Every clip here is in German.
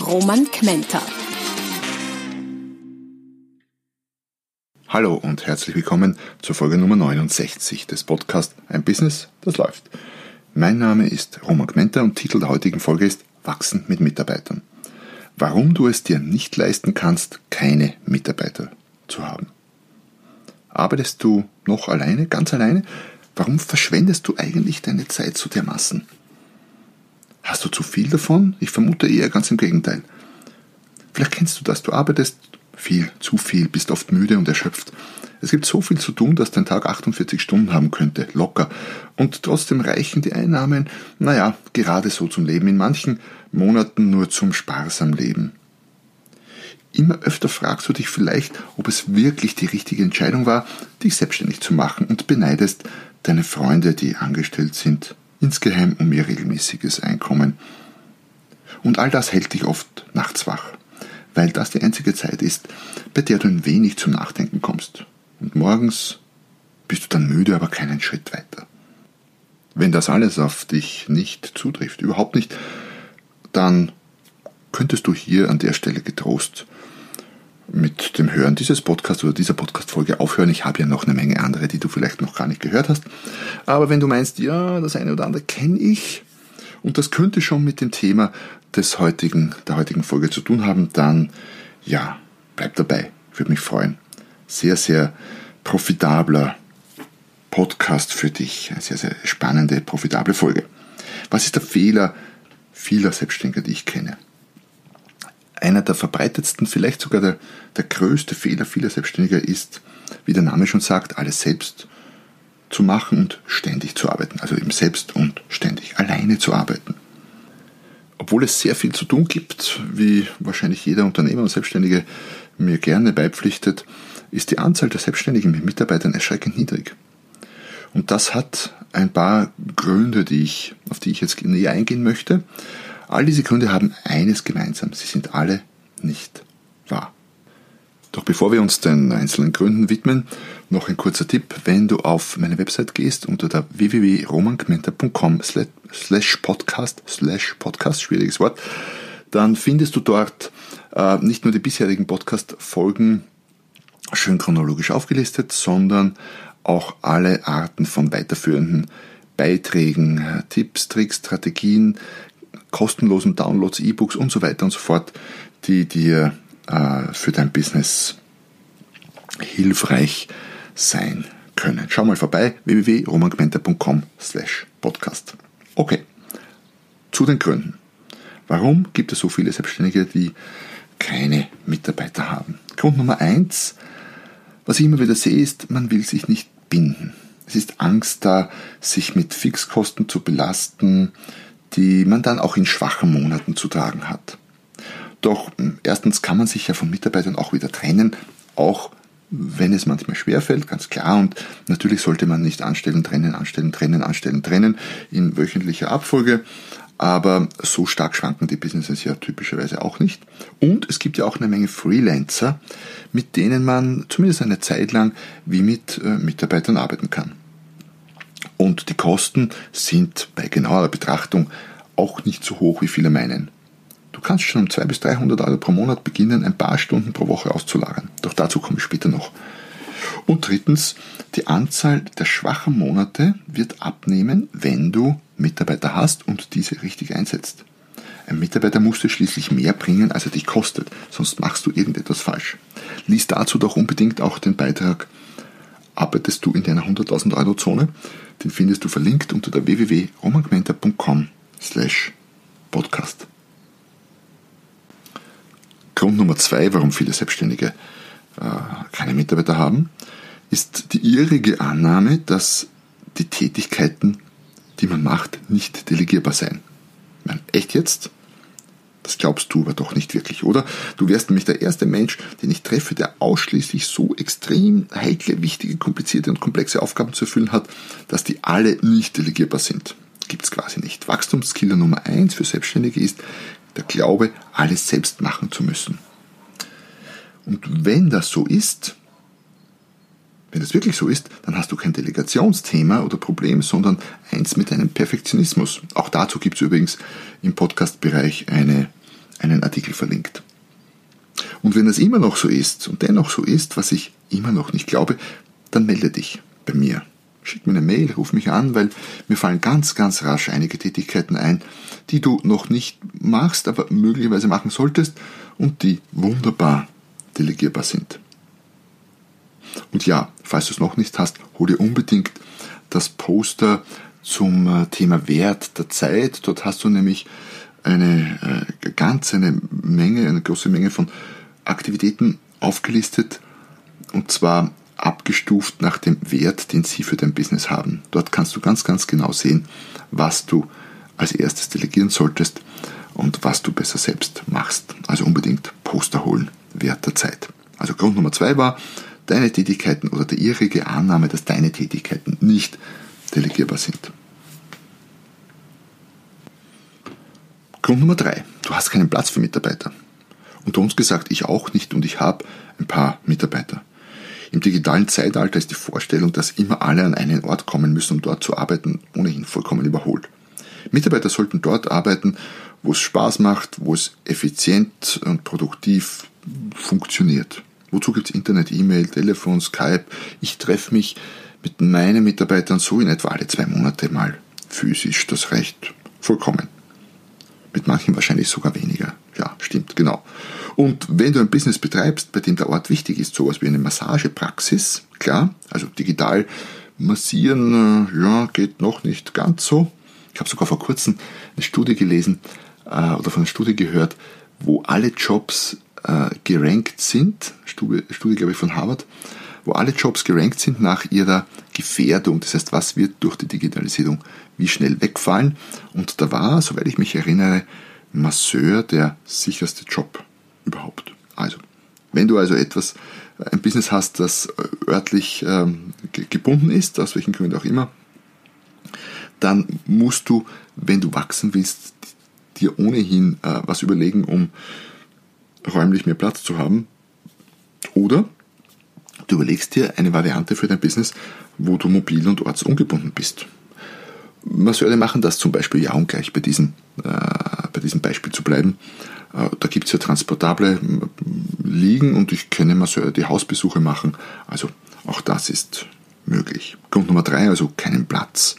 Roman Kmenter. Hallo und herzlich willkommen zur Folge Nummer 69 des Podcasts Ein Business, das läuft. Mein Name ist Roman Kmenter und Titel der heutigen Folge ist Wachsen mit Mitarbeitern. Warum du es dir nicht leisten kannst, keine Mitarbeiter zu haben. Arbeitest du noch alleine, ganz alleine? Warum verschwendest du eigentlich deine Zeit so dermaßen? Hast du zu viel davon? Ich vermute eher ganz im Gegenteil. Vielleicht kennst du das, du arbeitest viel, zu viel, bist oft müde und erschöpft. Es gibt so viel zu tun, dass dein Tag 48 Stunden haben könnte, locker. Und trotzdem reichen die Einnahmen, naja, gerade so zum Leben, in manchen Monaten nur zum sparsam Leben. Immer öfter fragst du dich vielleicht, ob es wirklich die richtige Entscheidung war, dich selbstständig zu machen und beneidest deine Freunde, die angestellt sind, insgeheim um ihr regelmäßiges Einkommen. Und all das hält dich oft nachts wach, weil das die einzige Zeit ist, bei der du ein wenig zum Nachdenken kommst. Und morgens bist du dann müde, aber keinen Schritt weiter. Wenn das alles auf dich nicht zutrifft, überhaupt nicht, dann könntest du hier an der Stelle getrost mit dem Hören dieses Podcasts oder dieser Podcast-Folge aufhören. Ich habe ja noch eine Menge andere, die du vielleicht noch gar nicht gehört hast. Aber wenn du meinst, ja, das eine oder andere kenne ich und das könnte schon mit dem Thema des heutigen, der heutigen Folge zu tun haben, dann ja, bleib dabei. Würde mich freuen. Sehr, sehr profitabler Podcast für dich. Eine sehr, sehr spannende, profitable Folge. Was ist der Fehler vieler Selbstständiger, die ich kenne? Einer der verbreitetsten, vielleicht sogar der, der größte Fehler vieler Selbstständiger ist, wie der Name schon sagt, alles selbst zu machen und ständig zu arbeiten. Also eben selbst und ständig alleine zu arbeiten. Obwohl es sehr viel zu tun gibt, wie wahrscheinlich jeder Unternehmer und Selbstständige mir gerne beipflichtet, ist die Anzahl der Selbstständigen mit Mitarbeitern erschreckend niedrig. Und das hat ein paar Gründe, die ich, auf die ich jetzt näher eingehen möchte. All diese Gründe haben eines gemeinsam, sie sind alle nicht wahr. Doch bevor wir uns den einzelnen Gründen widmen, noch ein kurzer Tipp. Wenn du auf meine Website gehst unter der www.romankmenta.com slash podcast slash podcast, schwieriges Wort, dann findest du dort äh, nicht nur die bisherigen Podcast-Folgen schön chronologisch aufgelistet, sondern auch alle Arten von weiterführenden Beiträgen, Tipps, Tricks, Strategien, kostenlosen Downloads, E-Books und so weiter und so fort, die dir äh, für dein Business hilfreich sein können. Schau mal vorbei, www.romangmenta.com slash podcast. Okay, zu den Gründen. Warum gibt es so viele Selbstständige, die keine Mitarbeiter haben? Grund Nummer eins, was ich immer wieder sehe, ist, man will sich nicht binden. Es ist Angst da, sich mit Fixkosten zu belasten, die man dann auch in schwachen Monaten zu tragen hat. Doch hm, erstens kann man sich ja von Mitarbeitern auch wieder trennen, auch wenn es manchmal schwerfällt, ganz klar. Und natürlich sollte man nicht anstellen, trennen, anstellen, trennen, anstellen, trennen in wöchentlicher Abfolge. Aber so stark schwanken die Businesses ja typischerweise auch nicht. Und es gibt ja auch eine Menge Freelancer, mit denen man zumindest eine Zeit lang wie mit äh, Mitarbeitern arbeiten kann. Und die Kosten sind bei genauer Betrachtung auch nicht so hoch, wie viele meinen. Du kannst schon um 200 bis 300 Euro pro Monat beginnen, ein paar Stunden pro Woche auszulagern. Doch dazu komme ich später noch. Und drittens, die Anzahl der schwachen Monate wird abnehmen, wenn du Mitarbeiter hast und diese richtig einsetzt. Ein Mitarbeiter muss dir schließlich mehr bringen, als er dich kostet, sonst machst du irgendetwas falsch. Lies dazu doch unbedingt auch den Beitrag Arbeitest du in deiner 100.000 Euro Zone? Den findest du verlinkt unter der www.romangmenta.com slash podcast. Grund Nummer zwei, warum viele Selbstständige äh, keine Mitarbeiter haben, ist die irrige Annahme, dass die Tätigkeiten, die man macht, nicht delegierbar seien. Meine, echt jetzt? Das glaubst du aber doch nicht wirklich, oder? Du wärst nämlich der erste Mensch, den ich treffe, der ausschließlich so extrem heikle, wichtige, komplizierte und komplexe Aufgaben zu erfüllen hat, dass die alle nicht delegierbar sind. Gibt's quasi nicht. Wachstumskiller Nummer eins für Selbstständige ist der Glaube, alles selbst machen zu müssen. Und wenn das so ist, wenn das wirklich so ist, dann hast du kein Delegationsthema oder Problem, sondern eins mit einem Perfektionismus. Auch dazu gibt es übrigens im Podcast-Bereich eine, einen Artikel verlinkt. Und wenn das immer noch so ist und dennoch so ist, was ich immer noch nicht glaube, dann melde dich bei mir. Schick mir eine Mail, ruf mich an, weil mir fallen ganz, ganz rasch einige Tätigkeiten ein, die du noch nicht machst, aber möglicherweise machen solltest und die wunderbar delegierbar sind. Und ja, falls du es noch nicht hast, hol dir unbedingt das Poster zum äh, Thema Wert der Zeit. Dort hast du nämlich eine äh, ganz eine Menge, eine große Menge von Aktivitäten aufgelistet und zwar abgestuft nach dem Wert, den sie für dein Business haben. Dort kannst du ganz, ganz genau sehen, was du als erstes delegieren solltest und was du besser selbst machst. Also unbedingt Poster holen, Wert der Zeit. Also Grund Nummer zwei war, deine Tätigkeiten oder der irrige Annahme, dass deine Tätigkeiten nicht delegierbar sind. Grund Nummer drei, du hast keinen Platz für Mitarbeiter. Unter uns gesagt, ich auch nicht und ich habe ein paar Mitarbeiter. Im digitalen Zeitalter ist die Vorstellung, dass immer alle an einen Ort kommen müssen, um dort zu arbeiten, ohnehin vollkommen überholt. Mitarbeiter sollten dort arbeiten, wo es Spaß macht, wo es effizient und produktiv funktioniert. Wozu gibt es Internet, E-Mail, Telefon, Skype? Ich treffe mich mit meinen Mitarbeitern so in etwa alle zwei Monate mal physisch. Das reicht vollkommen. Mit manchen wahrscheinlich sogar weniger. Ja, stimmt, genau. Und wenn du ein Business betreibst, bei dem der Ort wichtig ist, sowas wie eine Massagepraxis, klar, also digital massieren, äh, ja, geht noch nicht ganz so. Ich habe sogar vor kurzem eine Studie gelesen äh, oder von einer Studie gehört, wo alle Jobs äh, gerankt sind, Studie, Studie glaube ich von Harvard, wo alle Jobs gerankt sind nach ihrer Gefährdung. Das heißt, was wird durch die Digitalisierung wie schnell wegfallen. Und da war, soweit ich mich erinnere, Masseur der sicherste Job überhaupt. Also, wenn du also etwas, äh, ein Business hast, das äh, örtlich ähm, gebunden ist, aus welchen Gründen auch immer, dann musst du, wenn du wachsen willst, dir ohnehin äh, was überlegen, um räumlich mehr Platz zu haben. Oder du überlegst dir eine Variante für dein Business, wo du mobil und ortsungebunden bist. Masseure machen das zum Beispiel ja, um gleich bei diesem, äh, bei diesem Beispiel zu bleiben. Äh, da gibt es ja transportable Liegen und ich kenne Masseure, die Hausbesuche machen. Also auch das ist möglich. Grund Nummer drei, also keinen Platz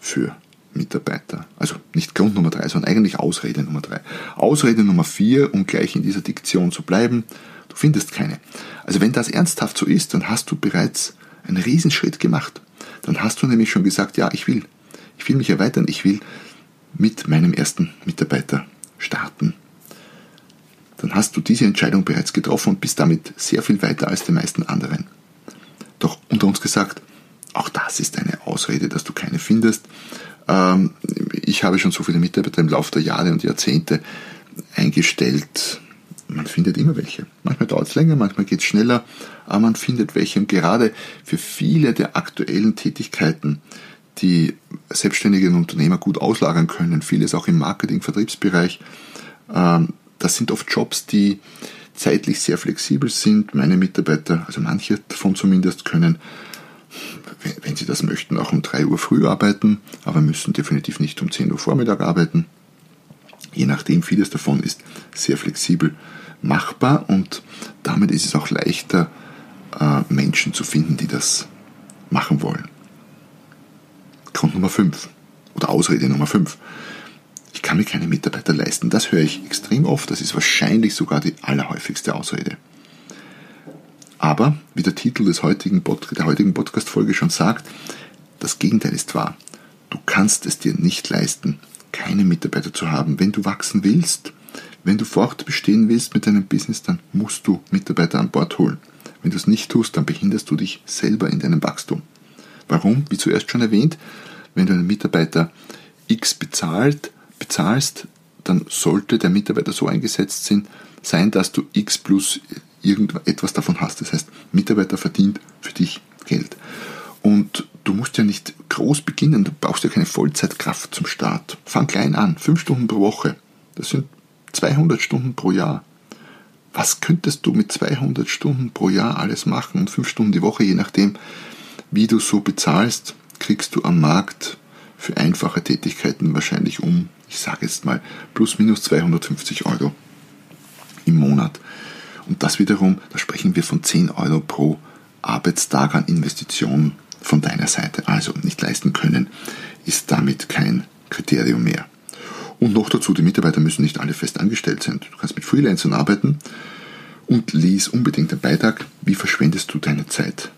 für Mitarbeiter. Also nicht Grund Nummer drei, sondern eigentlich Ausrede Nummer drei. Ausrede Nummer vier, um gleich in dieser Diktion zu bleiben, findest keine. Also wenn das ernsthaft so ist, dann hast du bereits einen Riesenschritt gemacht. Dann hast du nämlich schon gesagt, ja, ich will. Ich will mich erweitern, ich will mit meinem ersten Mitarbeiter starten. Dann hast du diese Entscheidung bereits getroffen und bist damit sehr viel weiter als die meisten anderen. Doch unter uns gesagt, auch das ist eine Ausrede, dass du keine findest. Ähm, ich habe schon so viele Mitarbeiter im Laufe der Jahre und Jahrzehnte eingestellt. Man findet immer welche. Manchmal dauert es länger, manchmal geht es schneller, aber man findet welche. Und gerade für viele der aktuellen Tätigkeiten, die selbstständige Unternehmer gut auslagern können, vieles auch im Marketing, Vertriebsbereich, ähm, das sind oft Jobs, die zeitlich sehr flexibel sind. Meine Mitarbeiter, also manche davon zumindest, können wenn Sie das möchten, auch um 3 Uhr früh arbeiten, aber müssen definitiv nicht um 10 Uhr Vormittag arbeiten. Je nachdem, vieles davon ist sehr flexibel machbar und damit ist es auch leichter, äh, Menschen zu finden, die das machen wollen. Grund Nummer 5 oder Ausrede Nummer 5. Ich kann mir keine Mitarbeiter leisten. Das höre ich extrem oft. Das ist wahrscheinlich sogar die allerhäufigste Ausrede. Aber, wie der Titel des heutigen Pod der heutigen Podcast-Folge schon sagt, das Gegenteil ist wahr. Du kannst es dir nicht leisten, keine Mitarbeiter zu haben. Wenn du wachsen willst, wenn du fortbestehen willst mit deinem Business, dann musst du Mitarbeiter an Bord holen. Wenn du es nicht tust, dann behinderst du dich selber in deinem Wachstum. Warum? Wie zuerst schon erwähnt, wenn du einen Mitarbeiter X bezahlt, bezahlst, dann sollte der Mitarbeiter so eingesetzt sein, dass du X plus irgendetwas davon hast. Das heißt, Mitarbeiter verdient für dich Geld. Und du musst ja nicht groß beginnen, du brauchst ja keine Vollzeitkraft zum Start. Fang klein an, fünf Stunden pro Woche. Das sind 200 Stunden pro Jahr. Was könntest du mit 200 Stunden pro Jahr alles machen und fünf Stunden die Woche, je nachdem, wie du so bezahlst, kriegst du am Markt für einfache Tätigkeiten wahrscheinlich um, ich sage jetzt mal, plus minus 250 Euro im Monat. Und das wiederum, da sprechen wir von 10 Euro pro Arbeitstag an Investitionen von deiner Seite. Also nicht leisten können, ist damit kein Kriterium mehr. Und noch dazu, die Mitarbeiter müssen nicht alle fest angestellt sein. Du kannst mit Freelancern arbeiten und lies unbedingt den Beitrag, wie verschwendest du deine Zeit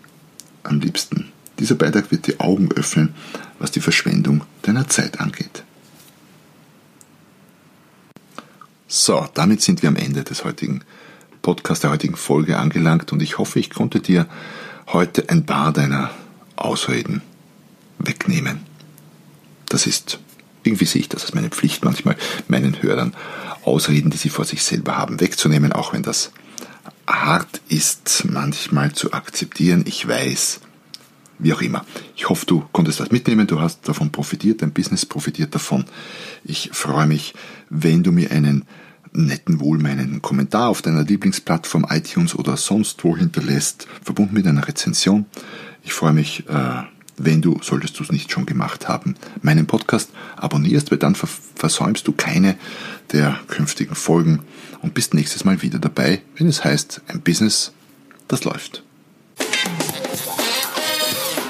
am liebsten. Dieser Beitrag wird dir Augen öffnen, was die Verschwendung deiner Zeit angeht. So, damit sind wir am Ende des heutigen Podcast, der heutigen Folge angelangt und ich hoffe, ich konnte dir heute ein paar deiner Ausreden wegnehmen. Das ist, irgendwie sehe ich das als meine Pflicht manchmal, meinen Hörern Ausreden, die sie vor sich selber haben, wegzunehmen, auch wenn das hart ist, manchmal zu akzeptieren. Ich weiß, wie auch immer. Ich hoffe, du konntest was mitnehmen, du hast davon profitiert, dein Business profitiert davon. Ich freue mich, wenn du mir einen netten, wohlmeinenden Kommentar auf deiner Lieblingsplattform iTunes oder sonst wo hinterlässt, verbunden mit einer Rezension. Ich freue mich, äh, wenn du, solltest du es nicht schon gemacht haben, meinen Podcast abonnierst, weil dann versäumst du keine der künftigen Folgen und bist nächstes Mal wieder dabei, wenn es heißt, ein Business, das läuft.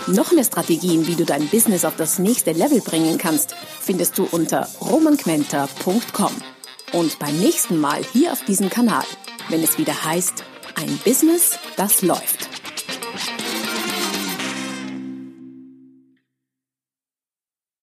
Noch mehr Strategien, wie du dein Business auf das nächste Level bringen kannst, findest du unter romanquenter.com. Und beim nächsten Mal hier auf diesem Kanal, wenn es wieder heißt, ein Business, das läuft.